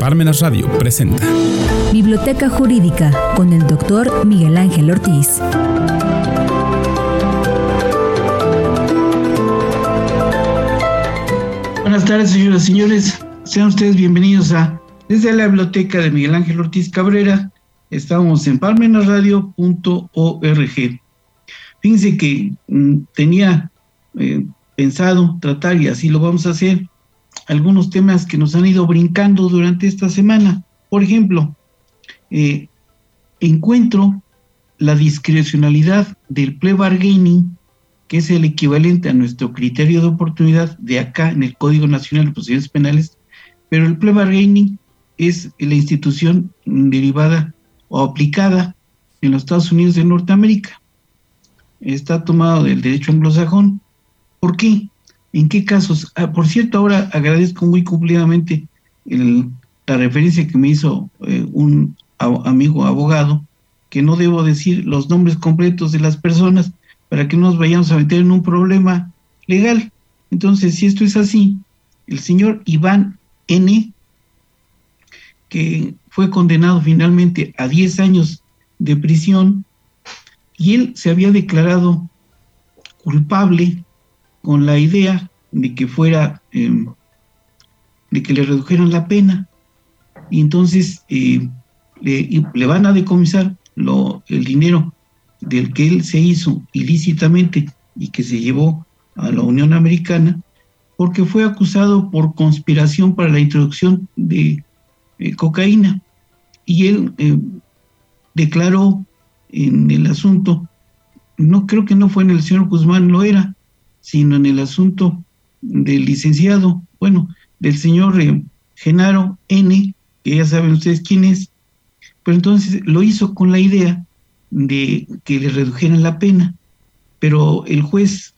Parmenas Radio presenta Biblioteca Jurídica con el doctor Miguel Ángel Ortiz. Buenas tardes, señoras y señores. Sean ustedes bienvenidos a desde la biblioteca de Miguel Ángel Ortiz Cabrera. Estamos en parmenasradio.org. Fíjense que mm, tenía eh, pensado tratar, y así lo vamos a hacer, algunos temas que nos han ido brincando durante esta semana. Por ejemplo, eh, encuentro la discrecionalidad del plea bargaining, que es el equivalente a nuestro criterio de oportunidad de acá en el Código Nacional de Procedimientos Penales, pero el plea bargaining es la institución derivada o aplicada en los Estados Unidos de Norteamérica. Está tomado del derecho anglosajón. ¿Por qué? ¿En qué casos? Ah, por cierto, ahora agradezco muy cumplidamente la referencia que me hizo eh, un amigo abogado, que no debo decir los nombres completos de las personas para que no nos vayamos a meter en un problema legal. Entonces, si esto es así, el señor Iván N., que fue condenado finalmente a 10 años de prisión, y él se había declarado culpable con la idea de que fuera, em, de que le redujeran la pena. Y entonces eh, le, van a decomisar lo, el dinero del que él se hizo ilícitamente y que se llevó a la Unión Americana, porque fue acusado por conspiración para la introducción de eh, cocaína. Y él eh, declaró en el asunto, no creo que no fue en el señor Guzmán, lo era, sino en el asunto del licenciado, bueno, del señor eh, Genaro N., que ya saben ustedes quién es, pero entonces lo hizo con la idea de que le redujeran la pena, pero el juez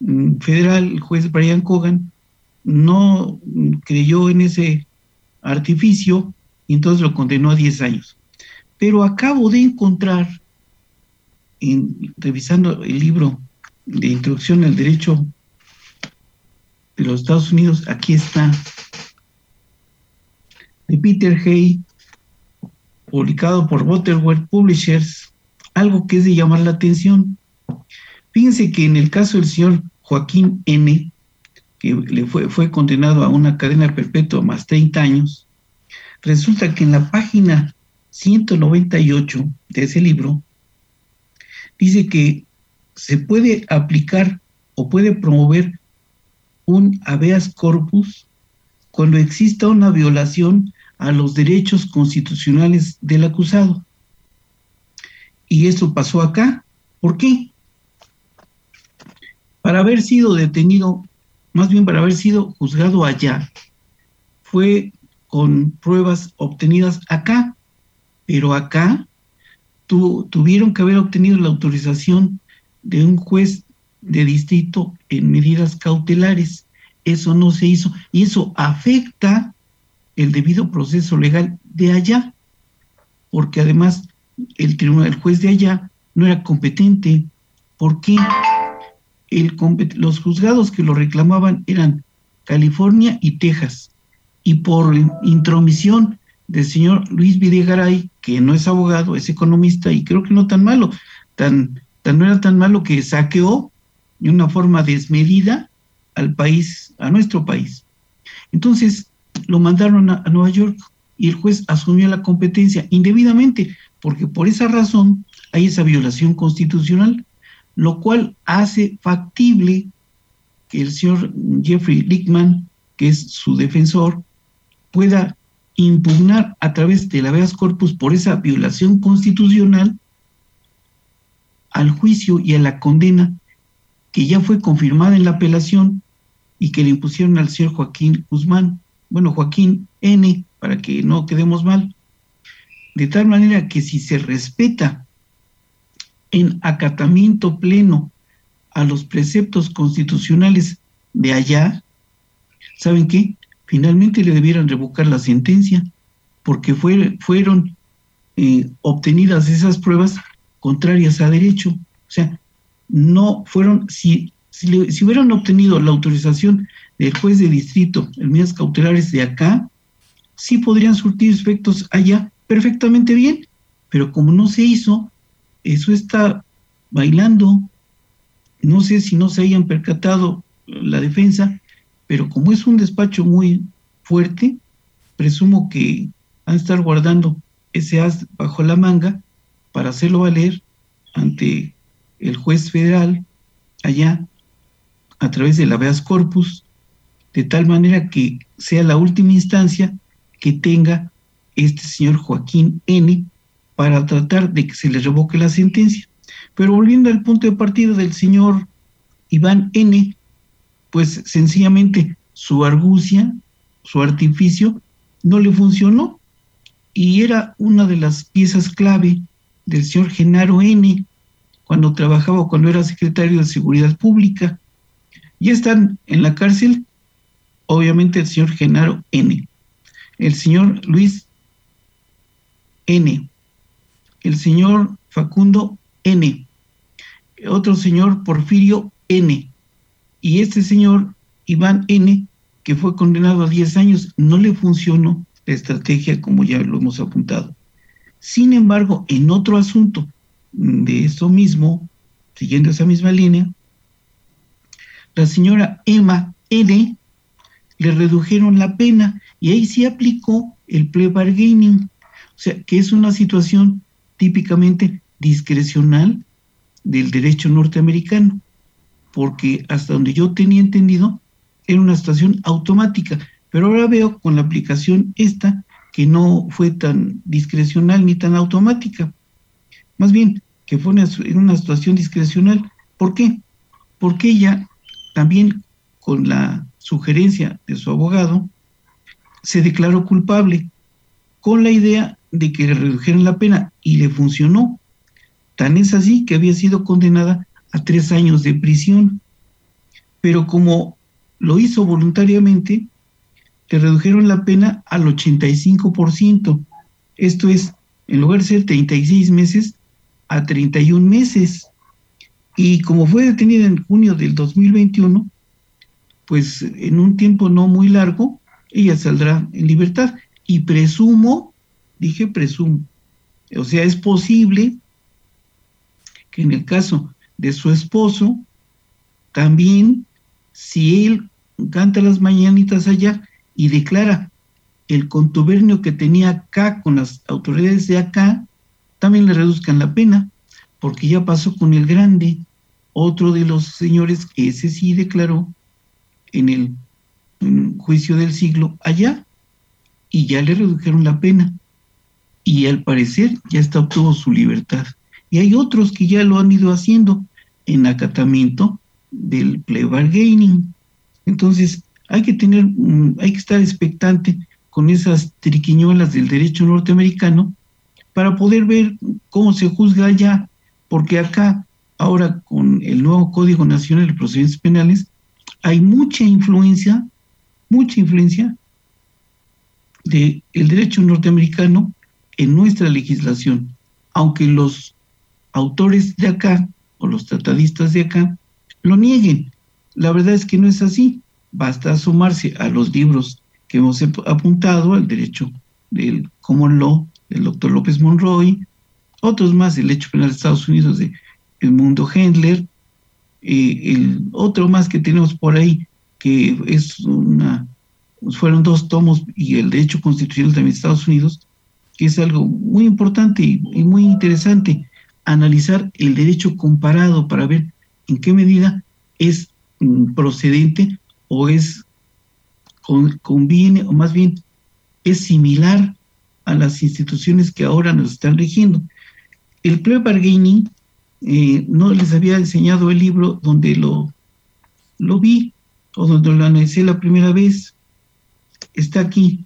mm, federal, el juez Brian Cogan, no creyó en ese artificio y entonces lo condenó a 10 años. Pero acabo de encontrar, en, revisando el libro de introducción al derecho de los Estados Unidos, aquí está, de Peter Hay, publicado por Butterworth Publishers, algo que es de llamar la atención. Fíjense que en el caso del señor Joaquín N., que le fue, fue condenado a una cadena perpetua más 30 años, resulta que en la página 198 de ese libro dice que se puede aplicar o puede promover un habeas corpus cuando exista una violación a los derechos constitucionales del acusado. Y eso pasó acá. ¿Por qué? Para haber sido detenido, más bien para haber sido juzgado allá, fue con pruebas obtenidas acá, pero acá tuvieron que haber obtenido la autorización de un juez de distrito en medidas cautelares. Eso no se hizo. Y eso afecta el debido proceso legal de allá, porque además el tribunal, el juez de allá no era competente, porque el, los juzgados que lo reclamaban eran California y Texas, y por intromisión del señor Luis Videgaray, que no es abogado, es economista y creo que no tan malo, tan no era tan malo que saqueó de una forma desmedida al país, a nuestro país. Entonces lo mandaron a, Nueva York y el juez asumió la competencia indebidamente, porque por esa razón hay esa violación constitucional, lo cual hace factible que el señor Jeffrey Lickman, que es su defensor, pueda impugnar a través de la habeas corpus por esa violación constitucional al juicio y a la condena que ya fue confirmada en la apelación y que le impusieron al señor Joaquín Guzmán, bueno, Joaquín N, para que no quedemos mal, de tal manera que si se respeta en acatamiento pleno a los preceptos constitucionales de allá, ¿saben qué? Finalmente le debieran revocar la sentencia, porque fueron eh, obtenidas esas pruebas contrarias a derecho. O sea, no fueron, si, si, hubieran obtenido la autorización del juez de distrito en medidas cautelares de acá, sí podrían surtir efectos allá perfectamente bien, pero como no se hizo, eso está bailando. No sé si no se hayan percatado la defensa, pero como es un despacho muy fuerte, presumo que van a estar guardando ese as bajo la manga para hacerlo valer ante el juez federal allá a través de la habeas corpus, de tal manera que sea la última instancia que tenga este señor Joaquín N para tratar de que se le revoque la sentencia. Pero volviendo al punto de partida del señor Iván N, pues sencillamente su argucia, su artificio, no le funcionó y era una de las piezas clave del señor Genaro N cuando trabajaba, cuando era secretario de Seguridad Pública. Ya están en la cárcel, obviamente, el señor Genaro N, el señor Luis N, el señor Facundo N, otro señor Porfirio N, y este señor Iván N, que fue condenado a 10 años, no le funcionó la estrategia como ya lo hemos apuntado. Sin embargo, en otro asunto de eso mismo, siguiendo esa misma línea, la señora Emma N le redujeron la pena y ahí sí aplicó el plea bargaining, o sea, que es una situación típicamente discrecional del derecho norteamericano, porque hasta donde yo tenía entendido, era una situación automática, pero ahora veo con la aplicación esta que no fue tan discrecional ni tan automática. Más bien, que fue en una situación discrecional. ¿Por qué? Porque ella también con la sugerencia de su abogado se declaró culpable con la idea de que le redujeran la pena y le funcionó. Tan es así que había sido condenada a tres años de prisión. Pero como lo hizo voluntariamente, le redujeron la pena al 85%. Esto es, en lugar de ser 36 meses, a 31 meses. Y como fue detenida en junio del 2021, pues en un tiempo no muy largo, ella saldrá en libertad. Y presumo, dije presumo, o sea, es posible que en el caso de su esposo, también, si él canta las mañanitas allá, y declara el contubernio que tenía acá con las autoridades de acá, también le reduzcan la pena, porque ya pasó con el grande, otro de los señores que ese sí declaró en el juicio del siglo allá, y ya le redujeron la pena, y al parecer ya está obtuvo su libertad. Y hay otros que ya lo han ido haciendo en acatamiento del plea bargaining. Entonces, hay que tener, hay que estar expectante con esas triquiñuelas del derecho norteamericano para poder ver cómo se juzga allá, porque acá, ahora con el nuevo Código Nacional de Procedimientos Penales, hay mucha influencia, mucha influencia del el derecho norteamericano en nuestra legislación, aunque los autores de acá o los tratadistas de acá lo nieguen. La verdad es que no es así basta sumarse a los libros que hemos apuntado, al derecho del common law del doctor López Monroy, otros más, el hecho penal de Estados Unidos de el mundo Hendler, eh, el otro más que tenemos por ahí, que es una, fueron dos tomos, y el derecho constitucional también de Estados Unidos, que es algo muy importante y, y muy interesante, analizar el derecho comparado para ver en qué medida es mm, procedente o es conviene, o más bien es similar a las instituciones que ahora nos están rigiendo. El bargaining eh, no les había enseñado el libro donde lo, lo vi o donde lo analicé la primera vez. Está aquí.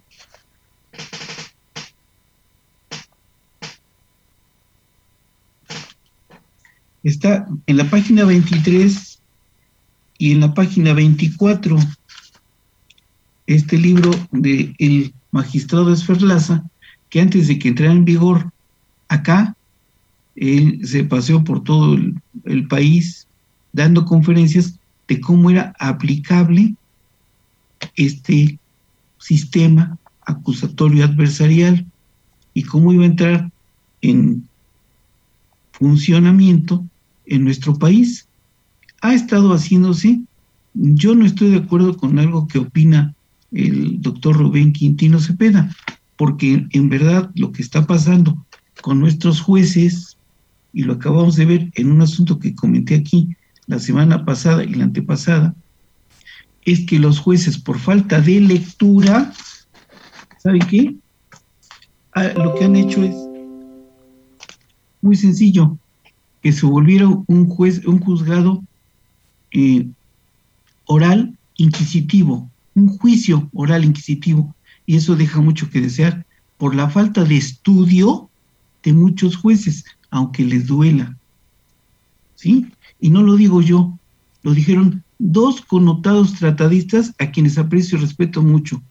Está en la página 23 y en la página 24, este libro del el magistrado Esferlaza, que antes de que entrara en vigor acá, él se paseó por todo el, país dando conferencias de cómo era aplicable este sistema acusatorio adversarial y cómo iba a entrar en funcionamiento en nuestro país. Ha estado haciéndose, yo no estoy de acuerdo con algo que opina el doctor Rubén Quintino Cepeda, porque en verdad lo que está pasando con nuestros jueces, y lo acabamos de ver en un asunto que comenté aquí la semana pasada y la antepasada, es que los jueces por falta de lectura, ¿saben qué? Ah, lo que han hecho es muy sencillo, que se volviera un juez, un juzgado eh, oral inquisitivo, un juicio oral inquisitivo, y eso deja mucho que desear por la falta de estudio de muchos jueces, aunque les duela. ¿Sí? Y no lo digo yo, lo dijeron dos connotados tratadistas a quienes aprecio y respeto mucho.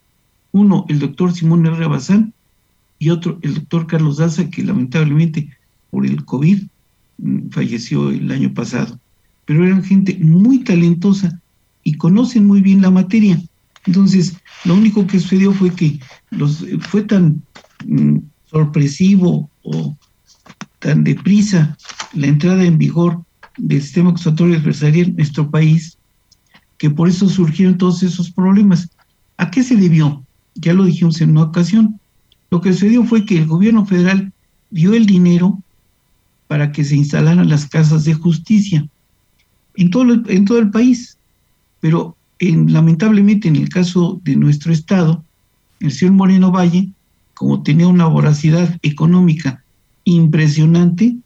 Uno, el doctor Simón R. Bazán, y otro, el doctor Carlos Daza, que lamentablemente por el COVID mm, falleció el año pasado. Pero eran gente muy talentosa y conocen muy bien la materia. Entonces, lo único que sucedió fue que los, fue tan mm, sorpresivo o tan deprisa la entrada en vigor del sistema acusatorio adversarial en nuestro país, que por eso surgieron todos esos problemas. ¿A qué se debió? Ya lo dijimos en una ocasión. Lo que sucedió fue que el gobierno federal dio el dinero para que se instalaran las casas de justicia en todo, el, en todo el país. Pero lamentablemente en el caso de nuestro estado, el señor Moreno Valle, como tenía una voracidad económica impresionante,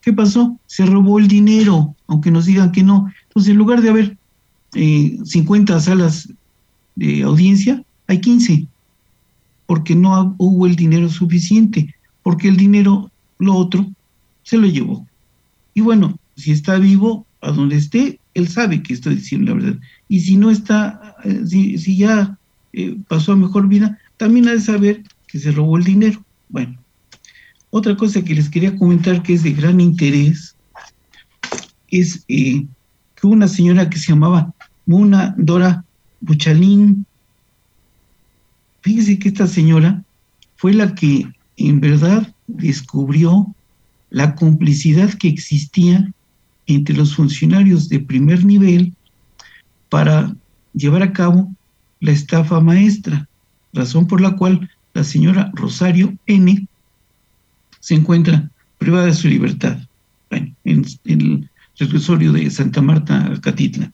¿qué pasó? Se robó el dinero, aunque nos digan que no. Entonces, en lugar de haber 50 eh, salas de audiencia, hay 15, porque no hubo el dinero suficiente, porque el dinero, lo otro, se lo llevó. Y bueno, si está vivo, a donde esté, él sabe que estoy diciendo la verdad. Y si no está, eh, si, ya eh, pasó a mejor vida, también ha de saber que se robó el dinero. Bueno, otra cosa que les quería comentar que es de gran interés es eh, que una señora que se llamaba Muna Dora Buchalín, fíjese que esta señora fue la que en verdad descubrió la complicidad que existía entre los funcionarios de primer nivel para llevar a cabo la estafa maestra, razón por la cual la señora Rosario N se encuentra privada de su libertad en, el reclusorio de Santa Marta, Catitla.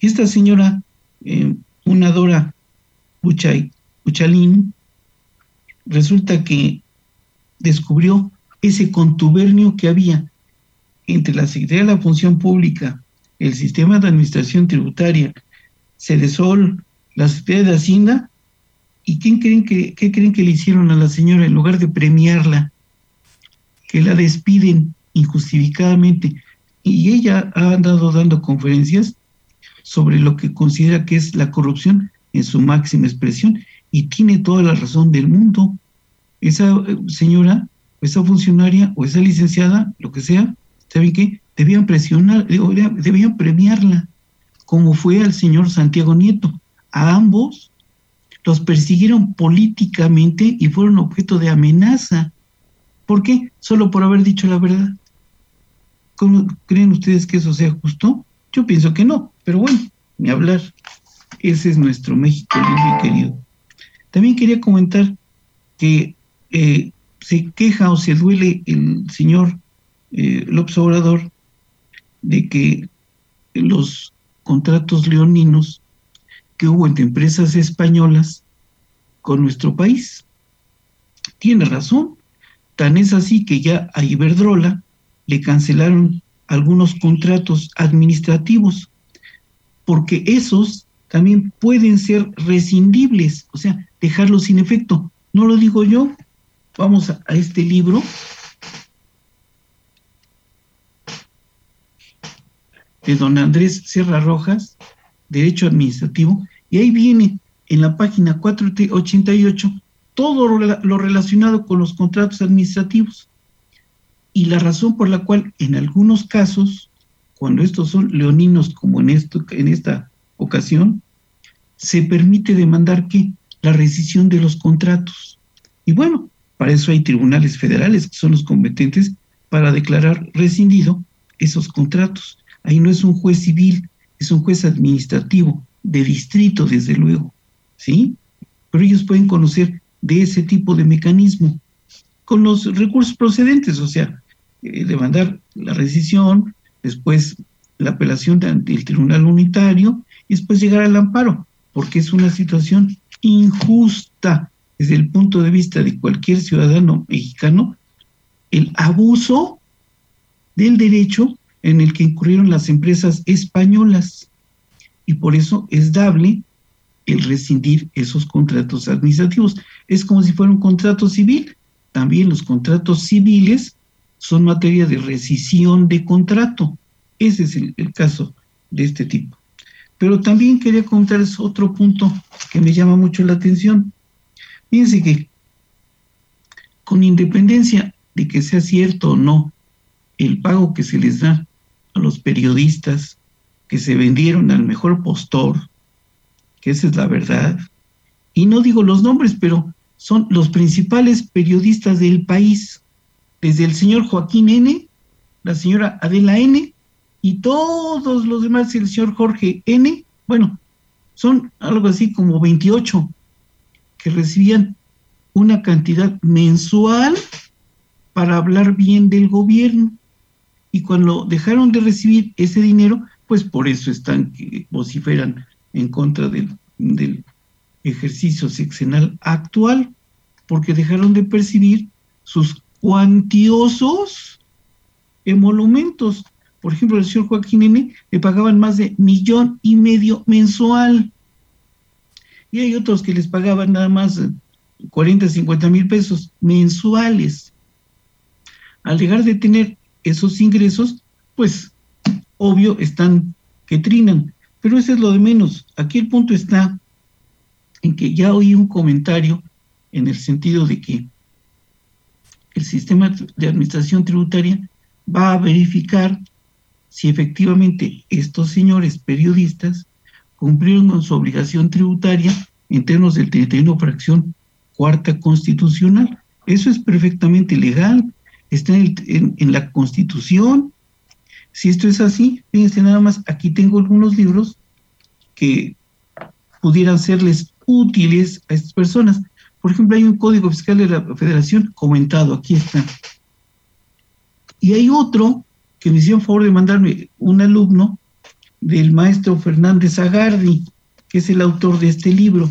Esta señora, eh, una Dora Uchay, Uchalín, resulta que descubrió ese contubernio que había entre la Secretaría de la Función Pública, el Sistema de Administración Tributaria, Cedesol, la Secretaría de Hacienda, ¿y quién creen que, qué creen que le hicieron a la señora en lugar de premiarla? Que la despiden injustificadamente. Y ella ha andado dando conferencias sobre lo que considera que es la corrupción en su máxima expresión y tiene toda la razón del mundo. Esa eh, señora, esa funcionaria o esa licenciada, lo que sea, ¿saben qué? Debían presionar, debían premiarla, como fue al señor Santiago Nieto. A ambos los persiguieron políticamente y fueron objeto de amenaza. ¿Por qué? Solo por haber dicho la verdad. ¿Cómo creen ustedes que eso sea justo? Yo pienso que no, pero bueno, ni hablar. Ese es nuestro México lindo y querido. También quería comentar que eh, se queja o se duele el señor eh, López Obrador de que los contratos leoninos que hubo entre empresas españolas con nuestro país. Tiene razón, tan es así que ya a Iberdrola le cancelaron algunos contratos administrativos, porque esos también pueden ser rescindibles, o sea, dejarlos sin efecto. No lo digo yo, vamos a, a este libro de don Andrés Sierra Rojas, Derecho Administrativo, y ahí viene en la página 488 todo lo relacionado con los contratos administrativos y la razón por la cual en algunos casos, cuando estos son leoninos como en, esto, en esta ocasión, se permite demandar que la rescisión de los contratos. Y bueno, para eso hay tribunales federales que son los competentes para declarar rescindido esos contratos. Ahí no es un juez civil, es un juez administrativo, de distrito, desde luego, ¿sí? Pero ellos pueden conocer de ese tipo de mecanismo con los recursos procedentes, o sea, eh, demandar la rescisión, después la apelación ante el tribunal unitario y después llegar al amparo, porque es una situación injusta desde el punto de vista de cualquier ciudadano mexicano, el abuso del derecho en el que incurrieron las empresas españolas. Y por eso es dable el rescindir esos contratos administrativos. Es como si fuera un contrato civil. También los contratos civiles son materia de rescisión de contrato. Ese es el, caso de este tipo. Pero también quería contarles otro punto que me llama mucho la atención. Fíjense que con independencia de que sea cierto o no el pago que se les da a los periodistas que se vendieron al mejor postor, que esa es la verdad, y no digo los nombres, pero son los principales periodistas del país, desde el señor Joaquín N., la señora Adela N., y todos los demás, el señor Jorge N., bueno, son algo así como 28 que recibían una cantidad mensual para hablar bien del gobierno. Y cuando dejaron de recibir ese dinero, pues por eso están que vociferan en contra del, ejercicio sexenal actual, porque dejaron de percibir sus cuantiosos emolumentos. Por ejemplo, el señor Joaquín N. le pagaban más de millón y medio mensual. Y hay otros que les pagaban nada más 40, 50 mil pesos mensuales. Al dejar de tener esos ingresos, pues obvio están que trinan. Pero eso es lo de menos. Aquí el punto está en que ya oí un comentario en el sentido de que el sistema de administración tributaria va a verificar si efectivamente estos señores periodistas cumplieron con su obligación tributaria en términos del 31 fracción cuarta constitucional. Eso es perfectamente legal, está en, la constitución. Si esto es así, fíjense nada más, aquí tengo algunos libros que pudieran serles útiles a estas personas. Por ejemplo, hay un código fiscal de la federación comentado, aquí está. Y hay otro que me hicieron favor de mandarme un alumno del maestro Fernández Agardi, que es el autor de este libro.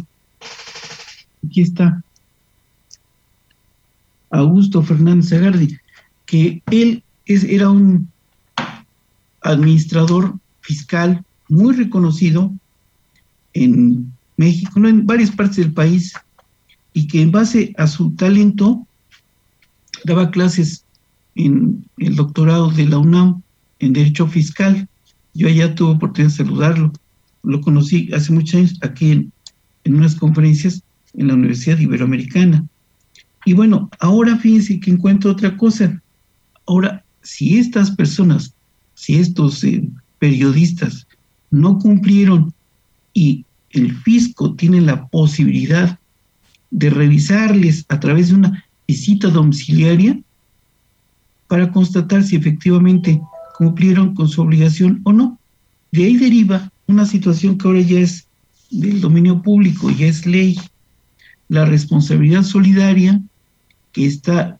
Aquí está. Augusto Fernández Agardi, que él es, era un administrador fiscal muy reconocido en México, en varias partes del país, y que en base a su talento daba clases en el doctorado de la UNAM en Derecho Fiscal. Yo allá tuve oportunidad de saludarlo. Lo conocí hace muchos años aquí en, en unas conferencias en la Universidad Iberoamericana. Y bueno, ahora fíjense que encuentro otra cosa. Ahora, si estas personas, si estos eh, periodistas no cumplieron y el fisco tiene la posibilidad de revisarles a través de una visita domiciliaria para constatar si efectivamente cumplieron con su obligación o no. De ahí deriva una situación que ahora ya es del dominio público, ya es ley, la responsabilidad solidaria que está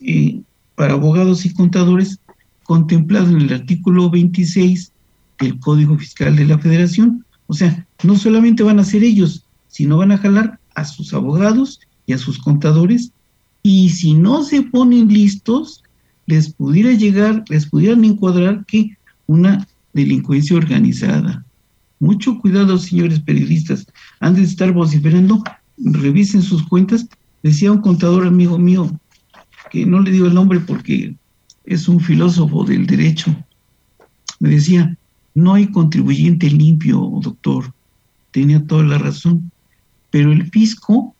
eh, para abogados y contadores contemplado en el artículo 26 del Código Fiscal de la Federación. O sea, no solamente van a ser ellos, sino van a jalar a sus abogados y a sus contadores y si no se ponen listos, les pudiera llegar, les pudieran encuadrar que una delincuencia organizada. Mucho cuidado, señores periodistas, antes de estar vociferando, revisen sus cuentas Decía un contador amigo mío, que no le digo el nombre porque es un filósofo del derecho, me decía, no hay contribuyente limpio, doctor. Tenía toda la razón. Pero el fisco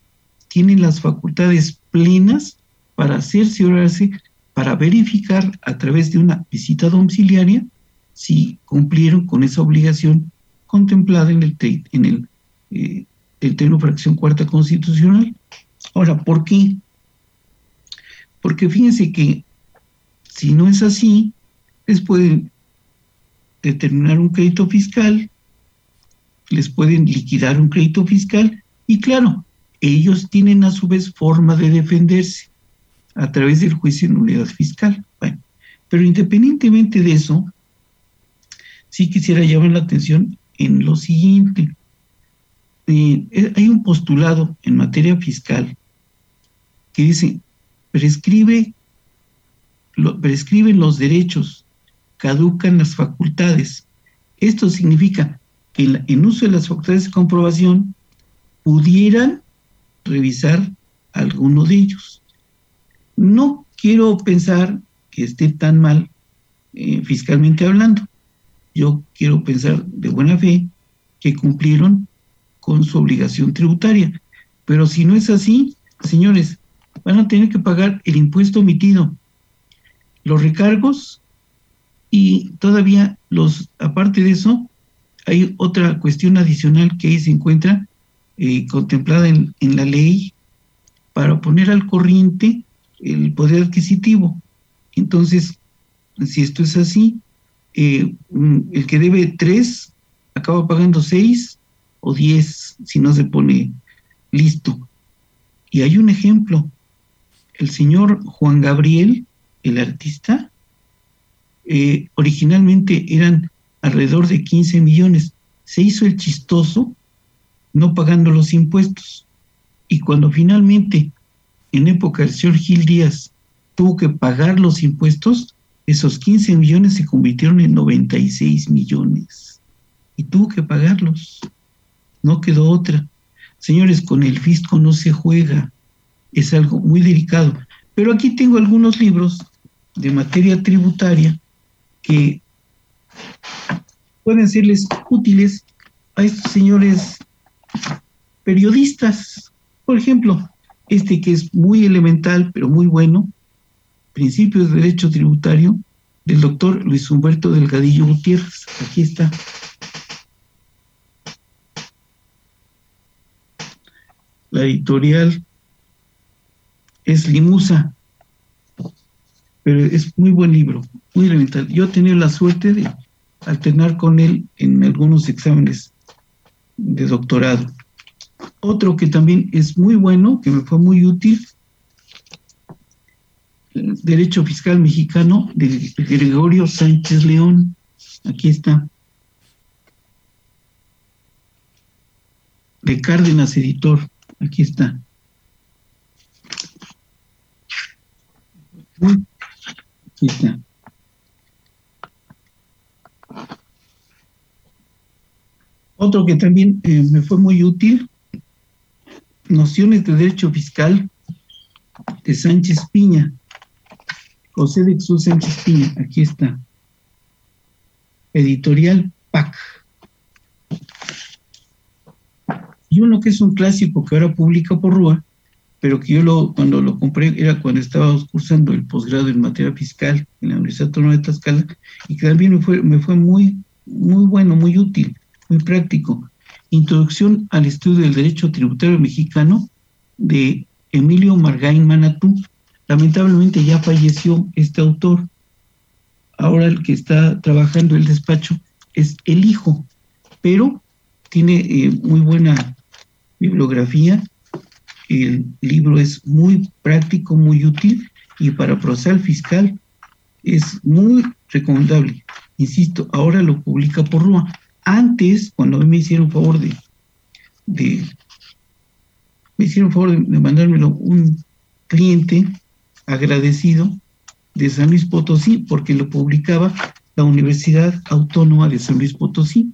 tiene las facultades plenas para cerciorarse, para verificar a través de una visita domiciliaria si cumplieron con esa obligación contemplada en el, en el eh, el fracción cuarta constitucional. Ahora, ¿por qué? Porque fíjense que si no es así, les pueden determinar un crédito fiscal, les pueden liquidar un crédito fiscal y claro, ellos tienen a su vez forma de defenderse a través del juicio de nulidad fiscal. Bueno, pero independientemente de eso, sí quisiera llamar la atención en lo siguiente. Eh, eh, hay un postulado en materia fiscal que dice, prescribe, prescriben los derechos, caducan las facultades. Esto significa que en uso de las facultades de comprobación pudieran revisar alguno de ellos. No quiero pensar que esté tan mal eh, fiscalmente hablando. Yo quiero pensar de buena fe que cumplieron con su obligación tributaria. Pero si no es así, señores, van a tener que pagar el impuesto omitido, los recargos y todavía los, aparte de eso, hay otra cuestión adicional que ahí se encuentra eh, contemplada en, en, la ley para poner al corriente el poder adquisitivo. Entonces, si esto es así, eh, el que debe tres acaba pagando seis o diez si no se pone listo. Y hay un ejemplo. El señor Juan Gabriel, el artista, eh, originalmente eran alrededor de 15 millones. Se hizo el chistoso no pagando los impuestos. Y cuando finalmente, en época del señor Gil Díaz, tuvo que pagar los impuestos, esos 15 millones se convirtieron en 96 millones. Y tuvo que pagarlos. No quedó otra. Señores, con el fisco no se juega. Es algo muy delicado. Pero aquí tengo algunos libros de materia tributaria que pueden serles útiles a estos señores periodistas. Por ejemplo, este que es muy elemental, pero muy bueno, Principios de Derecho Tributario, del doctor Luis Humberto Delgadillo Gutiérrez. Aquí está. La editorial es Limusa, pero es muy buen libro, muy elemental. Yo he tenido la suerte de alternar con él en algunos exámenes de doctorado. Otro que también es muy bueno, que me fue muy útil, Derecho Fiscal Mexicano de Gregorio Sánchez León. Aquí está. De Cárdenas Editor. Aquí está. Aquí está. Otro que también eh, me fue muy útil, Nociones de Derecho Fiscal de Sánchez Piña. José de Jesús Sánchez Piña, aquí está. Editorial PAC. Y uno que es un clásico que ahora publica por Rúa, pero que yo lo, cuando lo compré era cuando estaba cursando el posgrado en materia fiscal en la Universidad Autónoma de Tlaxcala, y que también me fue, muy, muy bueno, muy útil, muy práctico. Introducción al estudio del derecho tributario mexicano de Emilio Margain Manatú, Lamentablemente ya falleció este autor. Ahora el que está trabajando el despacho es el hijo, pero tiene eh, muy buena bibliografía. El libro es muy práctico, muy útil y para procesar fiscal es muy recomendable. Insisto, ahora lo publica por Rúa. Antes, cuando me hicieron favor de me hicieron favor de mandármelo un cliente, agradecido de San Luis Potosí porque lo publicaba la Universidad Autónoma de San Luis Potosí.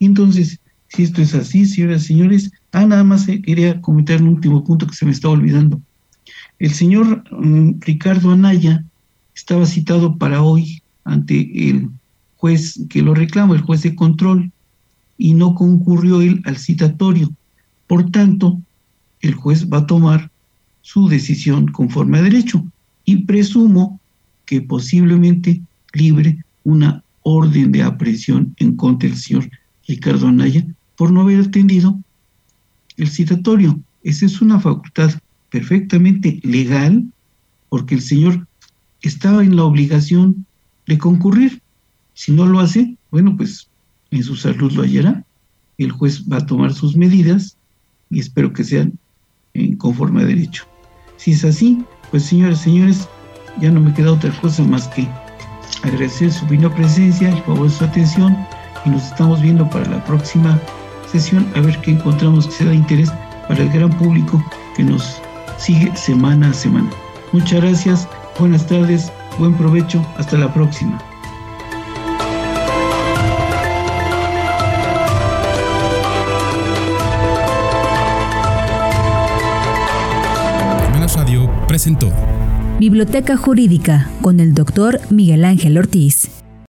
Entonces, si esto es así, señoras y señores, ah, nada más quería comentar un último punto que se me está olvidando. El señor mm, Ricardo Anaya estaba citado para hoy ante el juez que lo reclama, el juez de control, y no concurrió él al citatorio. Por tanto, el juez va a tomar su decisión conforme a derecho y presumo que posiblemente libre una orden de aprehensión en contra del señor Ricardo Anaya por no haber atendido el citatorio. Esa es una facultad perfectamente legal porque el señor estaba en la obligación de concurrir. Si no lo hace, bueno, pues en su salud lo hallará. El juez va a tomar sus medidas y espero que sean en conforme a derecho. Si es así, pues señores, señores, ya no me queda otra cosa más que agradecer su vino presencia, el favor de su atención y nos estamos viendo para la próxima sesión a ver qué encontramos que sea de interés para el gran público que nos sigue semana a semana. Muchas gracias, buenas tardes, buen provecho, hasta la próxima. Radio presentó Biblioteca Jurídica con el doctor Miguel Ángel Ortiz.